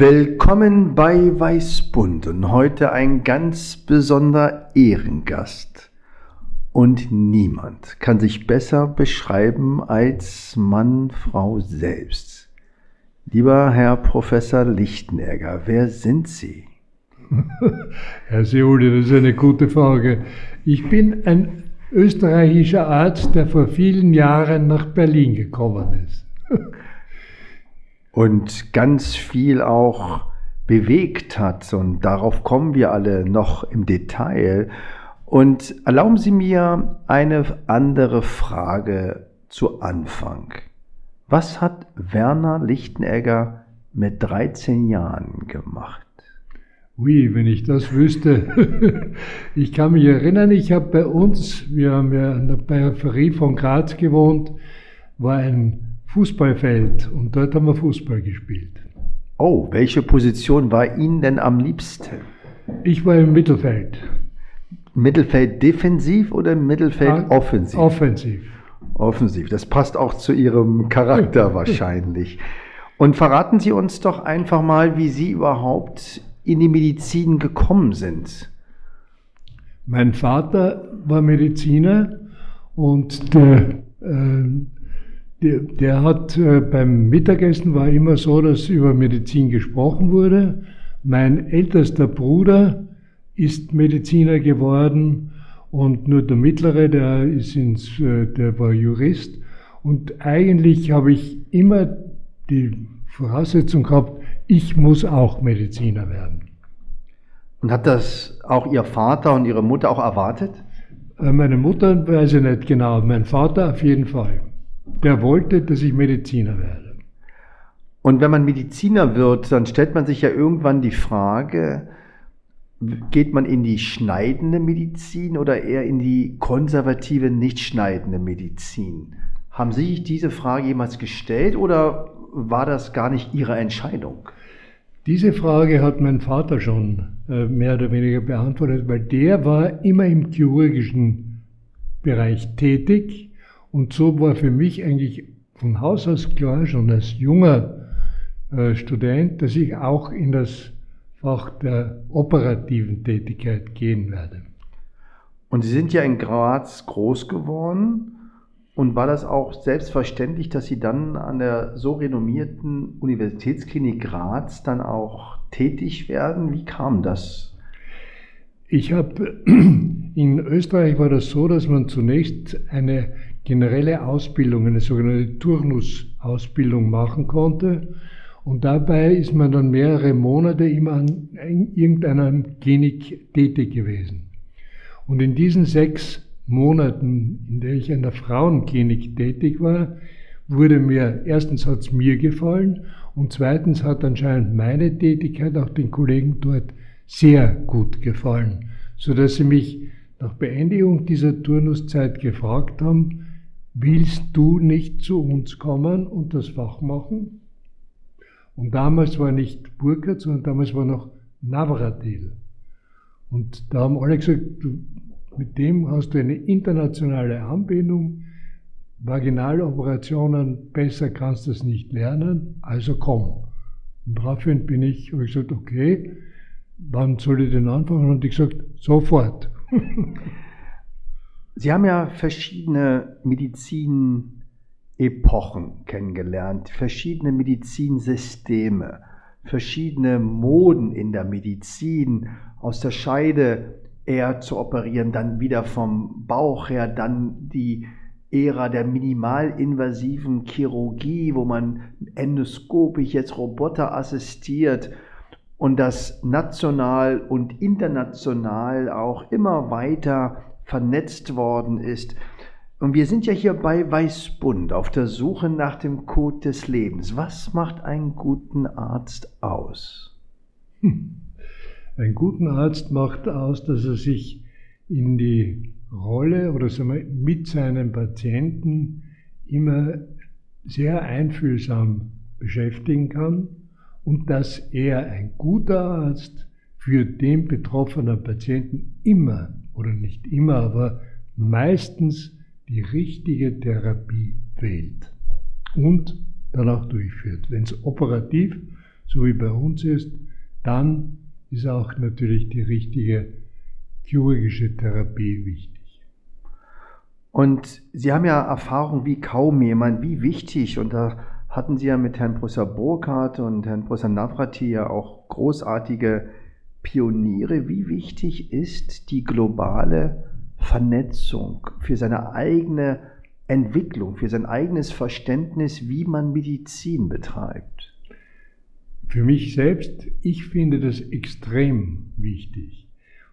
Willkommen bei Weißbund und heute ein ganz besonderer Ehrengast. Und niemand kann sich besser beschreiben als Mann, Frau selbst. Lieber Herr Professor Lichtenegger, wer sind Sie? Herr Seuli, das ist eine gute Frage. Ich bin ein österreichischer Arzt, der vor vielen Jahren nach Berlin gekommen ist und ganz viel auch bewegt hat. Und darauf kommen wir alle noch im Detail. Und erlauben Sie mir eine andere Frage zu Anfang. Was hat Werner Lichtenegger mit 13 Jahren gemacht? Ui, wenn ich das wüsste. ich kann mich erinnern, ich habe bei uns, wir haben ja an der Peripherie von Graz gewohnt, war ein Fußballfeld und dort haben wir Fußball gespielt. Oh, welche Position war Ihnen denn am liebsten? Ich war im Mittelfeld. Mittelfeld defensiv oder Mittelfeld ah, offensiv? Offensiv. Offensiv. Das passt auch zu Ihrem Charakter wahrscheinlich. Und verraten Sie uns doch einfach mal, wie Sie überhaupt in die Medizin gekommen sind. Mein Vater war Mediziner und der äh, der, der hat äh, beim Mittagessen war immer so, dass über Medizin gesprochen wurde. Mein ältester Bruder ist Mediziner geworden und nur der mittlere, der ist ins, äh, der war Jurist. Und eigentlich habe ich immer die Voraussetzung gehabt, ich muss auch Mediziner werden. Und hat das auch Ihr Vater und Ihre Mutter auch erwartet? Äh, meine Mutter weiß ich nicht genau, mein Vater auf jeden Fall der wollte, dass ich Mediziner werde. Und wenn man Mediziner wird, dann stellt man sich ja irgendwann die Frage, geht man in die schneidende Medizin oder eher in die konservative, nicht schneidende Medizin? Haben Sie sich diese Frage jemals gestellt oder war das gar nicht Ihre Entscheidung? Diese Frage hat mein Vater schon äh, mehr oder weniger beantwortet, weil der war immer im chirurgischen Bereich tätig und so war für mich eigentlich von Haus aus klar, schon als junger äh, Student, dass ich auch in das Fach der operativen Tätigkeit gehen werde. Und Sie sind ja in Graz groß geworden. Und war das auch selbstverständlich, dass Sie dann an der so renommierten Universitätsklinik Graz dann auch tätig werden? Wie kam das? Ich habe in Österreich war das so, dass man zunächst eine generelle Ausbildung, eine sogenannte Turnusausbildung machen konnte. Und dabei ist man dann mehrere Monate immer an irgendeiner Klinik tätig gewesen. Und in diesen sechs Monaten, in der ich an der Frauenklinik tätig war, wurde mir, erstens hat es mir gefallen und zweitens hat anscheinend meine Tätigkeit auch den Kollegen dort sehr gut gefallen, sodass sie mich nach Beendigung dieser Turnuszeit gefragt haben, willst du nicht zu uns kommen und das Fach machen? Und damals war nicht Burkhardt, sondern damals war noch Navratil. Und da haben alle gesagt, du, mit dem hast du eine internationale Anbindung, Vaginaloperationen, besser kannst du es nicht lernen, also komm. Und daraufhin bin ich, habe ich gesagt, okay, wann soll ich denn anfangen? Und ich gesagt, sofort. Sie haben ja verschiedene Medizinepochen kennengelernt, verschiedene Medizinsysteme, verschiedene Moden in der Medizin, aus der Scheide eher zu operieren, dann wieder vom Bauch her, dann die Ära der minimalinvasiven Chirurgie, wo man endoskopisch jetzt Roboter assistiert und das national und international auch immer weiter vernetzt worden ist. Und wir sind ja hier bei Weißbund auf der Suche nach dem Code des Lebens. Was macht einen guten Arzt aus? Hm. Ein guter Arzt macht aus, dass er sich in die Rolle oder sagen wir, mit seinem Patienten immer sehr einfühlsam beschäftigen kann und dass er ein guter Arzt für den betroffenen Patienten immer oder nicht immer, aber meistens die richtige Therapie wählt und dann auch durchführt. Wenn es operativ, so wie bei uns ist, dann ist auch natürlich die richtige chirurgische Therapie wichtig. Und Sie haben ja Erfahrung wie kaum jemand, wie wichtig, und da hatten Sie ja mit Herrn Professor Burkhardt und Herrn Professor Navrati ja auch großartige Pioniere. Wie wichtig ist die globale Vernetzung für seine eigene Entwicklung, für sein eigenes Verständnis, wie man Medizin betreibt? Für mich selbst, ich finde das extrem wichtig.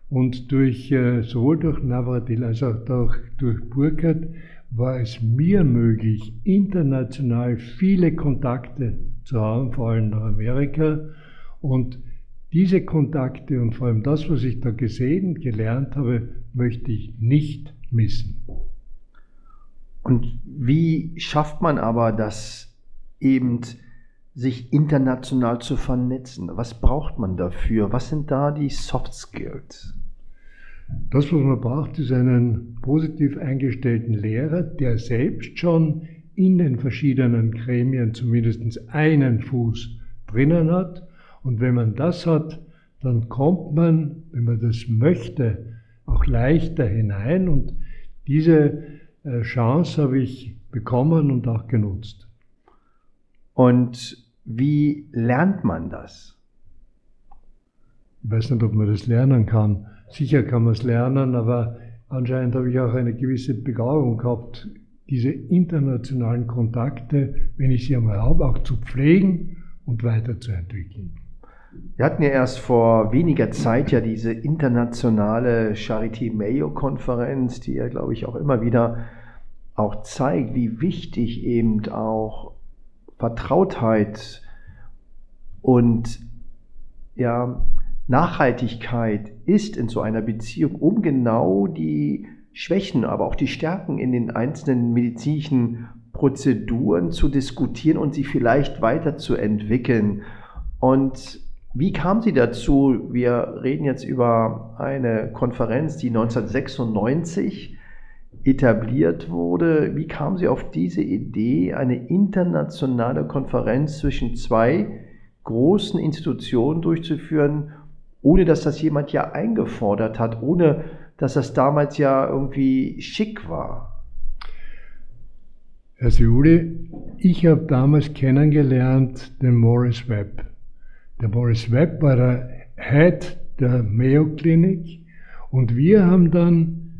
Und durch, äh, sowohl durch Navratil als auch durch, Burkhardt war es mir möglich, international viele Kontakte zu haben, vor allem nach Amerika. Und diese Kontakte und vor allem das, was ich da gesehen, gelernt habe, möchte ich nicht missen. Und wie schafft man aber das eben, sich international zu vernetzen? Was braucht man dafür? Was sind da die Soft Skills? Das, was man braucht, ist einen positiv eingestellten Lehrer, der selbst schon in den verschiedenen Gremien zumindest einen Fuß drinnen hat. Und wenn man das hat, dann kommt man, wenn man das möchte, auch leichter hinein. Und diese äh, Chance habe ich bekommen und auch genutzt. Und wie lernt man das? Ich weiß nicht, ob man das lernen kann. Sicher kann man es lernen, aber anscheinend habe ich auch eine gewisse Begabung gehabt, diese internationalen Kontakte, wenn ich sie einmal habe, auch zu pflegen und weiterzuentwickeln. Wir hatten ja erst vor weniger Zeit ja diese internationale Charité Mayo Konferenz, die ja, glaube ich, auch immer wieder auch zeigt, wie wichtig eben auch Vertrautheit und ja, Nachhaltigkeit ist in so einer Beziehung, um genau die Schwächen, aber auch die Stärken in den einzelnen medizinischen Prozeduren zu diskutieren und sie vielleicht weiterzuentwickeln. Und wie kam sie dazu? Wir reden jetzt über eine Konferenz, die 1996 etabliert wurde. Wie kam sie auf diese Idee, eine internationale Konferenz zwischen zwei großen Institutionen durchzuführen ohne dass das jemand ja eingefordert hat, ohne dass das damals ja irgendwie schick war. Herr Siuli, ich habe damals kennengelernt den Morris Webb. Der Morris Webb war der Head der Mayo Clinic und wir haben dann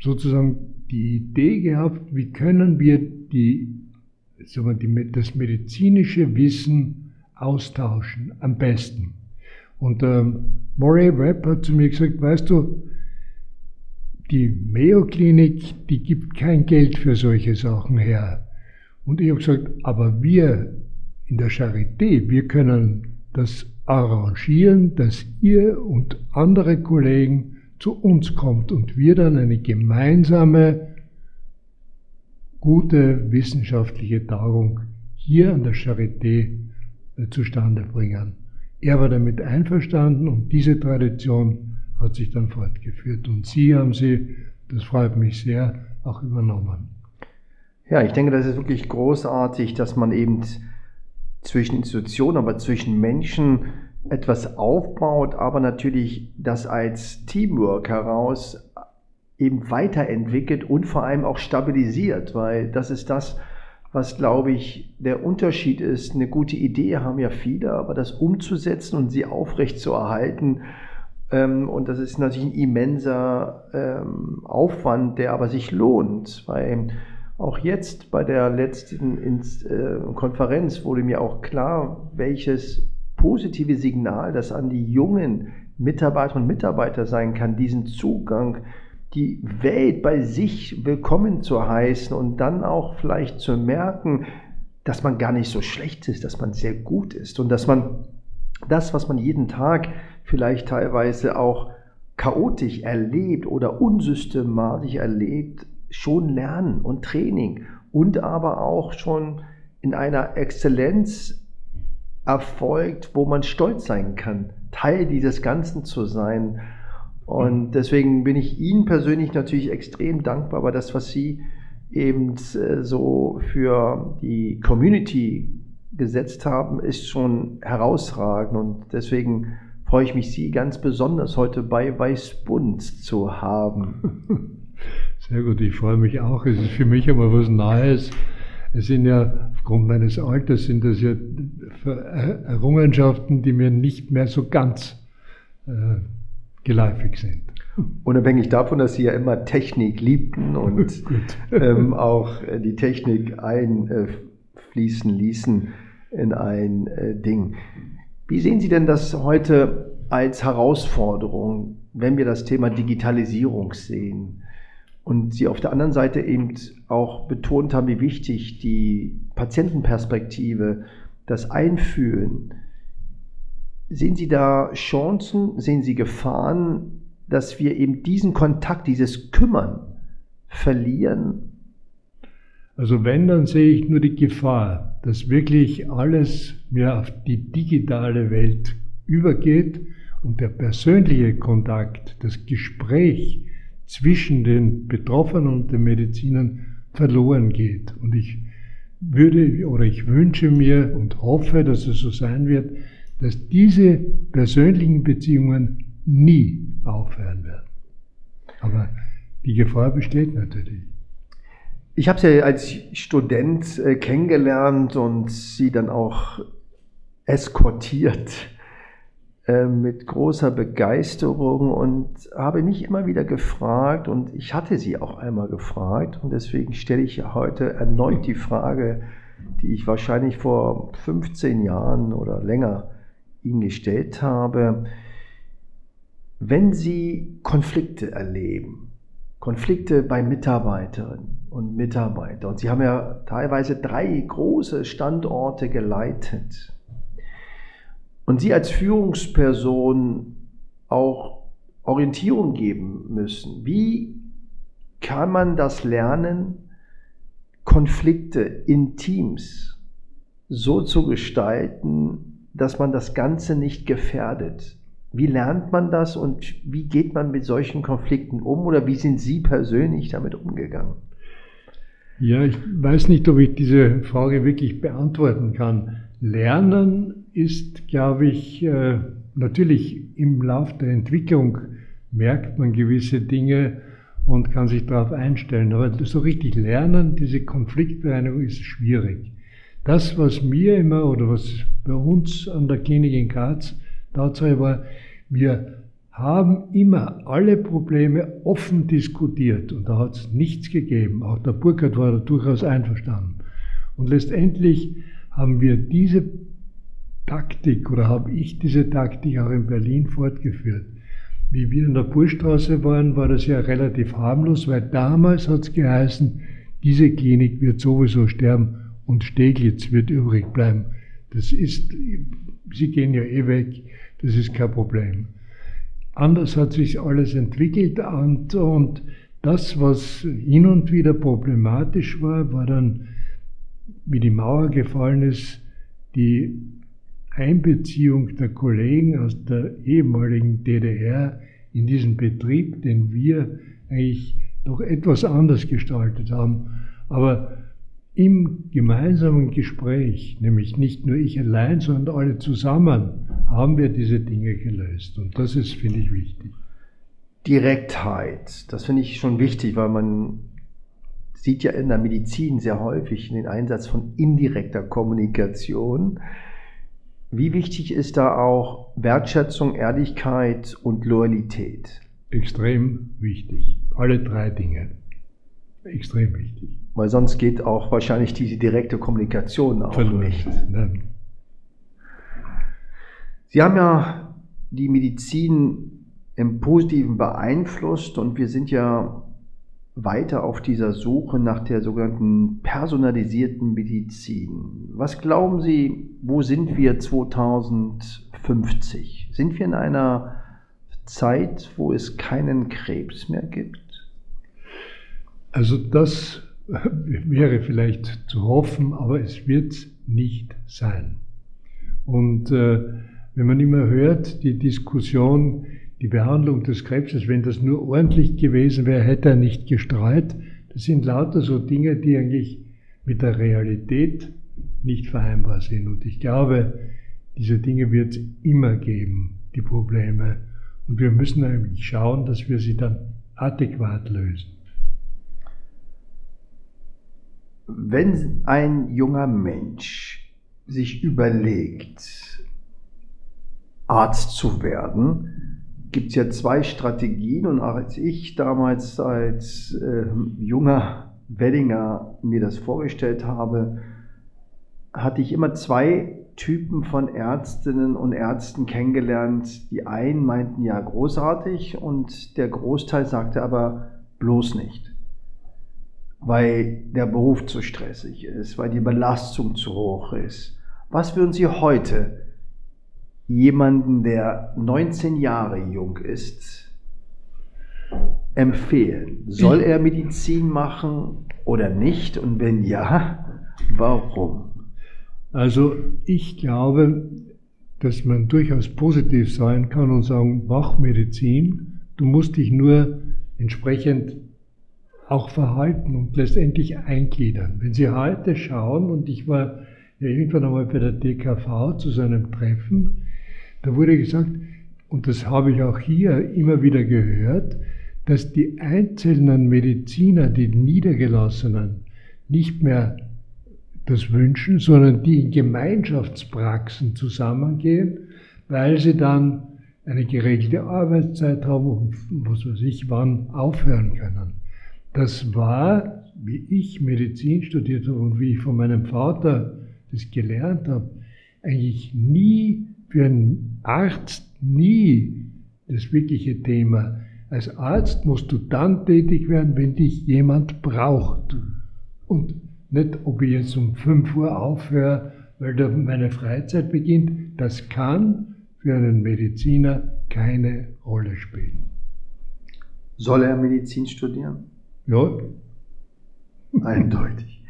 sozusagen die Idee gehabt, wie können wir die, sagen wir, das medizinische Wissen austauschen am besten. Und ähm, Murray Webb hat zu mir gesagt, weißt du, die Mayo Klinik, die gibt kein Geld für solche Sachen her. Und ich habe gesagt, aber wir in der Charité, wir können das arrangieren, dass ihr und andere Kollegen zu uns kommt und wir dann eine gemeinsame, gute wissenschaftliche Tagung hier an der Charité äh, zustande bringen. Er war damit einverstanden und diese Tradition hat sich dann fortgeführt. Und Sie haben sie, das freut mich sehr, auch übernommen. Ja, ich denke, das ist wirklich großartig, dass man eben zwischen Institutionen, aber zwischen Menschen etwas aufbaut, aber natürlich das als Teamwork heraus eben weiterentwickelt und vor allem auch stabilisiert, weil das ist das, was, glaube ich, der Unterschied ist. Eine gute Idee haben ja viele, aber das umzusetzen und sie aufrecht zu erhalten, ähm, und das ist natürlich ein immenser ähm, Aufwand, der aber sich lohnt, weil auch jetzt bei der letzten äh, Konferenz wurde mir auch klar, welches positive Signal das an die jungen Mitarbeiter und Mitarbeiter sein kann, diesen Zugang die Welt bei sich willkommen zu heißen und dann auch vielleicht zu merken, dass man gar nicht so schlecht ist, dass man sehr gut ist und dass man das, was man jeden Tag vielleicht teilweise auch chaotisch erlebt oder unsystematisch erlebt, schon lernen und Training und aber auch schon in einer Exzellenz erfolgt, wo man stolz sein kann, Teil dieses Ganzen zu sein. Und deswegen bin ich Ihnen persönlich natürlich extrem dankbar, aber das, was Sie eben äh, so für die Community gesetzt haben, ist schon herausragend. Und deswegen freue ich mich, Sie ganz besonders heute bei Weißbund zu haben. Sehr gut, ich freue mich auch. Es ist für mich aber was Neues. Es sind ja, aufgrund meines Alters, sind das ja Errungenschaften, die mir nicht mehr so ganz äh, geläufig sind. Unabhängig davon, dass Sie ja immer Technik liebten und ähm, auch äh, die Technik einfließen ließen in ein äh, Ding. Wie sehen Sie denn das heute als Herausforderung, wenn wir das Thema Digitalisierung sehen? Und Sie auf der anderen Seite eben auch betont haben, wie wichtig die Patientenperspektive, das Einfühlen. Sehen Sie da Chancen, sehen Sie Gefahren, dass wir eben diesen Kontakt, dieses Kümmern verlieren? Also wenn, dann sehe ich nur die Gefahr, dass wirklich alles mehr auf die digitale Welt übergeht und der persönliche Kontakt, das Gespräch, zwischen den Betroffenen und den Medizinern verloren geht. Und ich würde oder ich wünsche mir und hoffe, dass es so sein wird, dass diese persönlichen Beziehungen nie aufhören werden. Aber die Gefahr besteht natürlich. Ich habe sie als Student äh, kennengelernt und sie dann auch eskortiert mit großer Begeisterung und habe mich immer wieder gefragt und ich hatte sie auch einmal gefragt und deswegen stelle ich heute erneut die Frage, die ich wahrscheinlich vor 15 Jahren oder länger Ihnen gestellt habe. Wenn Sie Konflikte erleben, Konflikte bei Mitarbeiterinnen und Mitarbeitern, und Sie haben ja teilweise drei große Standorte geleitet, und Sie als Führungsperson auch Orientierung geben müssen. Wie kann man das lernen, Konflikte in Teams so zu gestalten, dass man das Ganze nicht gefährdet? Wie lernt man das und wie geht man mit solchen Konflikten um oder wie sind Sie persönlich damit umgegangen? Ja, ich weiß nicht, ob ich diese Frage wirklich beantworten kann. Lernen ist, glaube ich, äh, natürlich im Lauf der Entwicklung merkt man gewisse Dinge und kann sich darauf einstellen. Aber so richtig lernen, diese Konfliktbereinigung ist schwierig. Das, was mir immer oder was bei uns an der Klinik in Graz Tatsache war, wir haben immer alle Probleme offen diskutiert und da hat es nichts gegeben. Auch der Burkhardt war da durchaus einverstanden. Und letztendlich haben wir diese Taktik oder habe ich diese Taktik auch in Berlin fortgeführt. Wie wir in der Burstraße waren, war das ja relativ harmlos, weil damals hat es geheißen, diese Klinik wird sowieso sterben und Steglitz wird übrig bleiben. Das ist, Sie gehen ja eh weg, das ist kein Problem. Anders hat sich alles entwickelt und, und das, was hin und wieder problematisch war, war dann, wie die Mauer gefallen ist, die Einbeziehung der Kollegen aus der ehemaligen DDR in diesen Betrieb, den wir eigentlich noch etwas anders gestaltet haben. Aber im gemeinsamen Gespräch, nämlich nicht nur ich allein, sondern alle zusammen, haben wir diese Dinge gelöst. Und das ist, finde ich, wichtig. Direktheit, das finde ich schon wichtig, weil man sieht ja in der Medizin sehr häufig den Einsatz von indirekter Kommunikation. Wie wichtig ist da auch Wertschätzung, Ehrlichkeit und Loyalität? Extrem wichtig. Alle drei Dinge. Extrem wichtig. Weil sonst geht auch wahrscheinlich diese direkte Kommunikation auch Verloren. nicht. Nein. Sie haben ja die Medizin im Positiven beeinflusst und wir sind ja weiter auf dieser Suche nach der sogenannten personalisierten Medizin. Was glauben Sie, wo sind wir 2050? Sind wir in einer Zeit, wo es keinen Krebs mehr gibt? Also das wäre vielleicht zu hoffen, aber es wird nicht sein. Und äh, wenn man immer hört, die Diskussion, die Behandlung des Krebses, wenn das nur ordentlich gewesen wäre, hätte er nicht gestreut. Das sind lauter so Dinge, die eigentlich mit der Realität nicht vereinbar sind. Und ich glaube, diese Dinge wird es immer geben, die Probleme. Und wir müssen eigentlich schauen, dass wir sie dann adäquat lösen. Wenn ein junger Mensch sich überlegt, Arzt zu werden, gibt es ja zwei Strategien. Und als ich damals als äh, junger Wellinger mir das vorgestellt habe, hatte ich immer zwei Typen von Ärztinnen und Ärzten kennengelernt. Die einen meinten ja großartig und der Großteil sagte aber bloß nicht weil der Beruf zu stressig ist, weil die Belastung zu hoch ist. Was würden Sie heute jemanden, der 19 Jahre jung ist, empfehlen? Soll er Medizin machen oder nicht? Und wenn ja, warum? Also ich glaube, dass man durchaus positiv sein kann und sagen, mach Medizin, du musst dich nur entsprechend auch verhalten und letztendlich eingliedern. Wenn Sie heute schauen, und ich war ja irgendwann einmal bei der DKV zu seinem Treffen, da wurde gesagt, und das habe ich auch hier immer wieder gehört, dass die einzelnen Mediziner, die Niedergelassenen, nicht mehr das wünschen, sondern die in Gemeinschaftspraxen zusammengehen, weil sie dann eine geregelte Arbeitszeit haben und was weiß ich wann aufhören können. Das war, wie ich Medizin studiert habe und wie ich von meinem Vater das gelernt habe, eigentlich nie für einen Arzt nie das wirkliche Thema. Als Arzt musst du dann tätig werden, wenn dich jemand braucht. Und nicht, ob ich jetzt um 5 Uhr aufhöre, weil da meine Freizeit beginnt. Das kann für einen Mediziner keine Rolle spielen. Soll er Medizin studieren? Ja. Eindeutig.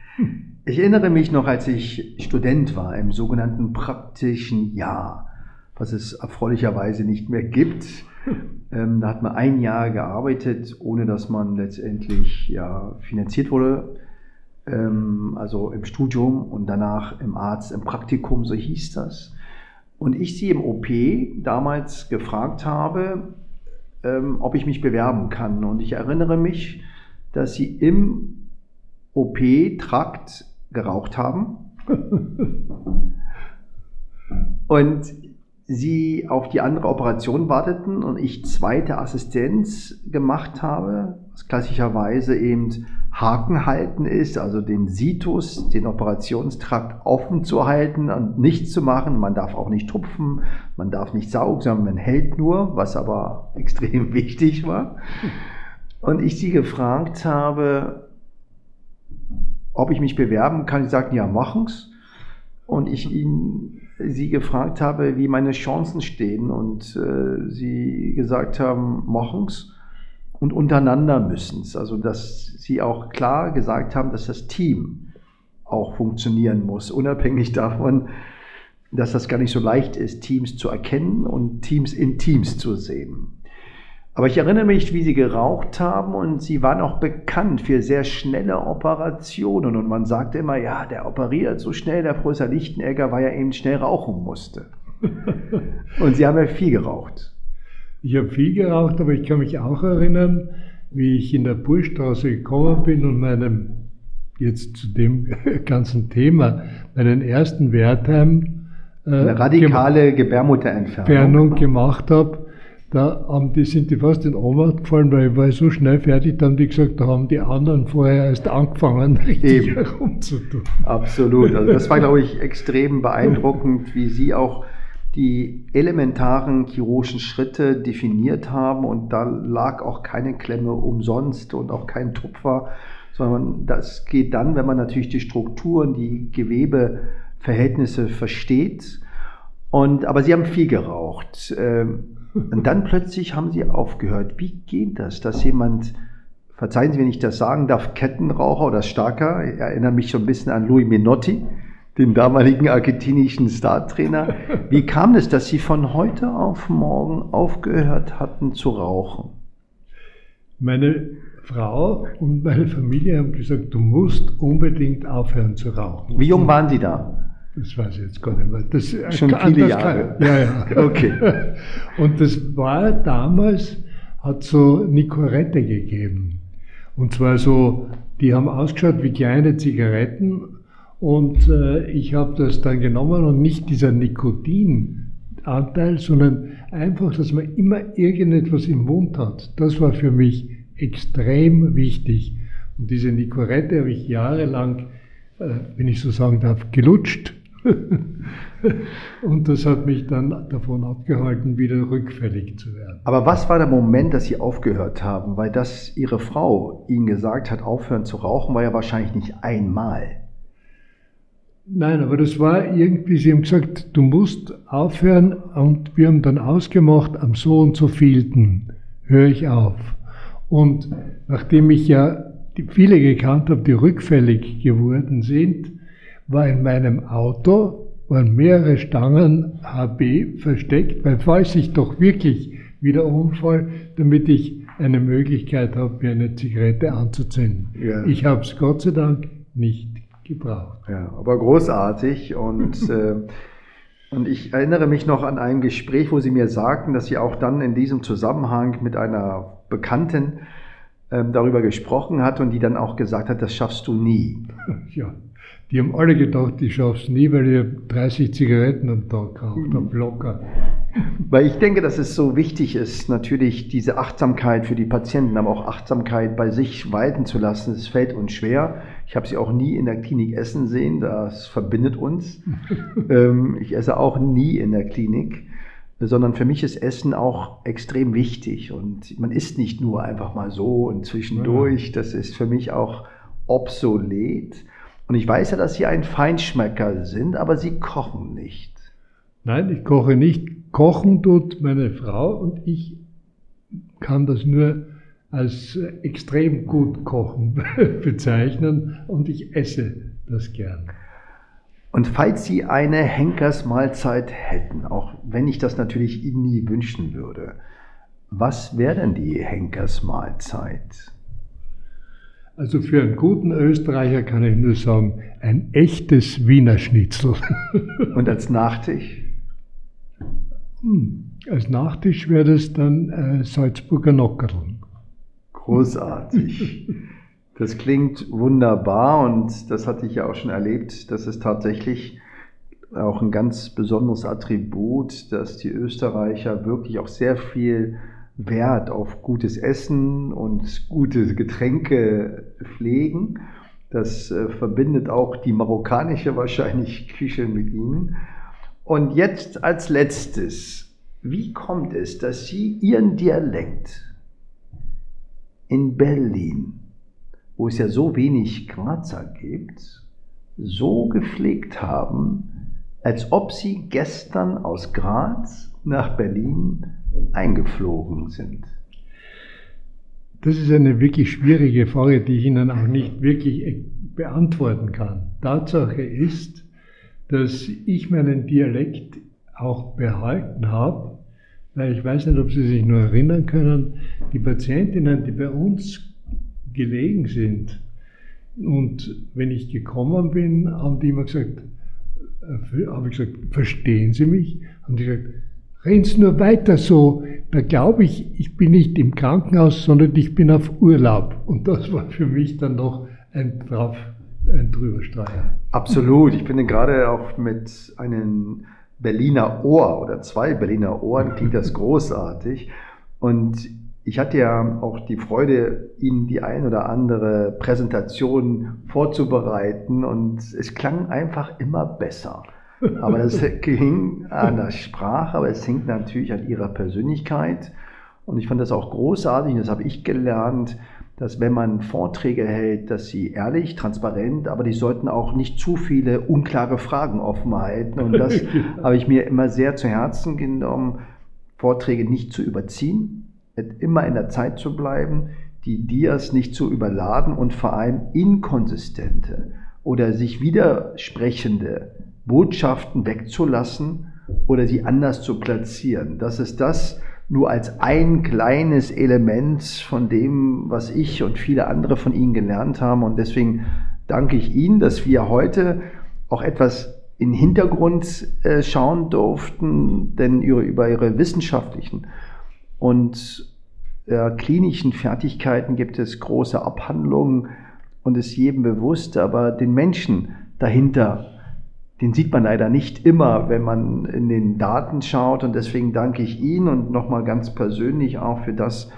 Ich erinnere mich noch, als ich Student war im sogenannten praktischen Jahr, was es erfreulicherweise nicht mehr gibt. Ähm, da hat man ein Jahr gearbeitet, ohne dass man letztendlich ja, finanziert wurde. Ähm, also im Studium und danach im Arzt, im Praktikum, so hieß das. Und ich sie im OP damals gefragt habe, ähm, ob ich mich bewerben kann. Und ich erinnere mich, dass sie im OP-Trakt geraucht haben und sie auf die andere Operation warteten und ich zweite Assistenz gemacht habe, was klassischerweise eben Haken halten ist, also den Situs, den Operationstrakt offen zu halten und nichts zu machen. Man darf auch nicht tupfen, man darf nicht saugen, sondern man hält nur, was aber extrem wichtig war und ich sie gefragt habe, ob ich mich bewerben kann. Sie sagten, ja, machen's. Und ich ihn, sie gefragt habe, wie meine Chancen stehen und äh, sie gesagt haben, machen's und untereinander müssen's. Also, dass sie auch klar gesagt haben, dass das Team auch funktionieren muss, unabhängig davon, dass das gar nicht so leicht ist, Teams zu erkennen und Teams in Teams zu sehen. Aber ich erinnere mich, wie sie geraucht haben und sie waren auch bekannt für sehr schnelle Operationen. Und man sagte immer, ja, der operiert so schnell, der Professor Lichtenegger, weil er eben schnell rauchen musste. und sie haben ja viel geraucht. Ich habe viel geraucht, aber ich kann mich auch erinnern, wie ich in der Burgstraße gekommen bin und meinem, jetzt zu dem ganzen Thema, meinen ersten Wertheim äh, Eine radikale Gebärmutterentfernung gemacht habe da haben die, sind die fast in Ohnmacht gefallen, weil ich war so schnell fertig, dann wie gesagt, da haben die anderen vorher erst angefangen, richtig Eben. herumzutun. Absolut. Also das war, glaube ich, extrem beeindruckend, wie Sie auch die elementaren chirurgischen Schritte definiert haben und da lag auch keine Klemme umsonst und auch kein Tupfer, sondern das geht dann, wenn man natürlich die Strukturen, die Gewebeverhältnisse versteht. Und, aber Sie haben viel geraucht. Ähm, und dann plötzlich haben Sie aufgehört. Wie geht das, dass jemand, verzeihen Sie, wenn ich das sagen darf, Kettenraucher oder Starker, ich erinnere mich so ein bisschen an Louis Menotti, den damaligen argentinischen Startrainer. Wie kam es, dass Sie von heute auf morgen aufgehört hatten zu rauchen? Meine Frau und meine Familie haben gesagt, du musst unbedingt aufhören zu rauchen. Wie jung waren Sie da? Das weiß ich jetzt gar nicht mehr. Das, äh, Schon viele Jahre. Kann, ja, ja. Okay. Und das war damals, hat so Nicorette gegeben. Und zwar so, die haben ausgeschaut wie kleine Zigaretten und äh, ich habe das dann genommen und nicht dieser Nikotinanteil, sondern einfach, dass man immer irgendetwas im Mund hat. Das war für mich extrem wichtig. Und diese Nicorette habe ich jahrelang, äh, wenn ich so sagen darf, gelutscht. und das hat mich dann davon abgehalten, wieder rückfällig zu werden. Aber was war der Moment, dass Sie aufgehört haben? Weil das Ihre Frau Ihnen gesagt hat, aufhören zu rauchen, war ja wahrscheinlich nicht einmal. Nein, aber das war irgendwie, Sie haben gesagt, du musst aufhören und wir haben dann ausgemacht, am so und so vielten höre ich auf. Und nachdem ich ja viele gekannt habe, die rückfällig geworden sind, war in meinem Auto waren mehrere Stangen HB versteckt, weil falls ich doch wirklich wieder umfall, damit ich eine Möglichkeit habe, mir eine Zigarette anzuzünden. Ja. Ich habe es Gott sei Dank nicht gebraucht. Ja, aber großartig und äh, und ich erinnere mich noch an ein Gespräch, wo Sie mir sagten, dass Sie auch dann in diesem Zusammenhang mit einer Bekannten ähm, darüber gesprochen hat und die dann auch gesagt hat, das schaffst du nie. Ja, die haben alle gedacht, ich schaff's nie, weil ich 30 Zigaretten am Tag geraucht habe, locker. Weil ich denke, dass es so wichtig ist, natürlich diese Achtsamkeit für die Patienten, aber auch Achtsamkeit bei sich walten zu lassen. Es fällt uns schwer. Ich habe sie auch nie in der Klinik essen sehen, das verbindet uns. Ähm, ich esse auch nie in der Klinik, sondern für mich ist Essen auch extrem wichtig. Und man isst nicht nur einfach mal so und zwischendurch. Das ist für mich auch obsolet. Und ich weiß ja, dass Sie ein Feinschmecker sind, aber Sie kochen nicht. Nein, ich koche nicht. Kochen tut meine Frau und ich kann das nur als extrem gut kochen bezeichnen und ich esse das gern. Und falls Sie eine Henkersmahlzeit hätten, auch wenn ich das natürlich Ihnen nie wünschen würde, was wäre denn die Henkersmahlzeit? Also für einen guten Österreicher kann ich nur sagen, ein echtes Wiener Schnitzel. Und als Nachtisch? Hm, als Nachtisch wäre das dann äh, Salzburger Nockerln. Großartig. Das klingt wunderbar und das hatte ich ja auch schon erlebt. Das ist tatsächlich auch ein ganz besonderes Attribut, dass die Österreicher wirklich auch sehr viel Wert auf gutes Essen und gute Getränke pflegen. Das äh, verbindet auch die marokkanische wahrscheinlich Küche mit ihnen. Und jetzt als letztes, wie kommt es, dass Sie Ihren Dialekt in Berlin, wo es ja so wenig Grazer gibt, so gepflegt haben, als ob Sie gestern aus Graz nach Berlin eingeflogen sind? Das ist eine wirklich schwierige Frage, die ich Ihnen auch nicht wirklich beantworten kann. Tatsache ist, dass ich meinen Dialekt auch behalten habe, weil ich weiß nicht, ob Sie sich nur erinnern können, die Patientinnen, die bei uns gelegen sind, und wenn ich gekommen bin, haben die immer gesagt, äh, habe ich gesagt, verstehen Sie mich? Haben die gesagt, reden Sie nur weiter so. Da glaube ich, ich bin nicht im Krankenhaus, sondern ich bin auf Urlaub. Und das war für mich dann noch ein drauf, ein Drüberstreicher. Absolut. Ich finde gerade auch mit einem Berliner Ohr oder zwei Berliner Ohren klingt das großartig. Und ich hatte ja auch die Freude, Ihnen die ein oder andere Präsentation vorzubereiten und es klang einfach immer besser. Aber das hing an der Sprache, aber es hängt natürlich an ihrer Persönlichkeit. Und ich fand das auch großartig, das habe ich gelernt, dass wenn man Vorträge hält, dass sie ehrlich, transparent, aber die sollten auch nicht zu viele unklare Fragen offen halten. Und das habe ich mir immer sehr zu Herzen genommen, Vorträge nicht zu überziehen, immer in der Zeit zu bleiben, die Dias nicht zu überladen und vor allem inkonsistente oder sich widersprechende Botschaften wegzulassen oder sie anders zu platzieren. Das ist das nur als ein kleines Element von dem, was ich und viele andere von Ihnen gelernt haben. Und deswegen danke ich Ihnen, dass wir heute auch etwas in den Hintergrund äh, schauen durften, denn über ihre wissenschaftlichen und äh, klinischen Fertigkeiten gibt es große Abhandlungen und ist jedem bewusst, aber den Menschen dahinter, den sieht man leider nicht immer, wenn man in den Daten schaut. Und deswegen danke ich Ihnen und nochmal ganz persönlich auch für das,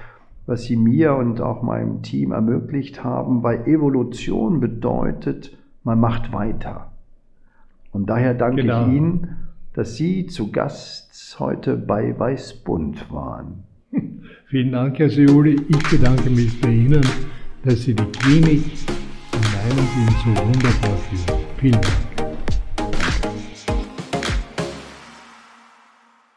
was Sie mir und auch meinem Team ermöglicht haben, weil Evolution bedeutet, man macht weiter. Und daher danke genau. ich Ihnen, dass Sie zu Gast heute bei Weißbund waren. Vielen Dank, Herr Seoli. Ich bedanke mich bei Ihnen, dass Sie die Klinik in meinem Team so wunderbar führen. Vielen Dank.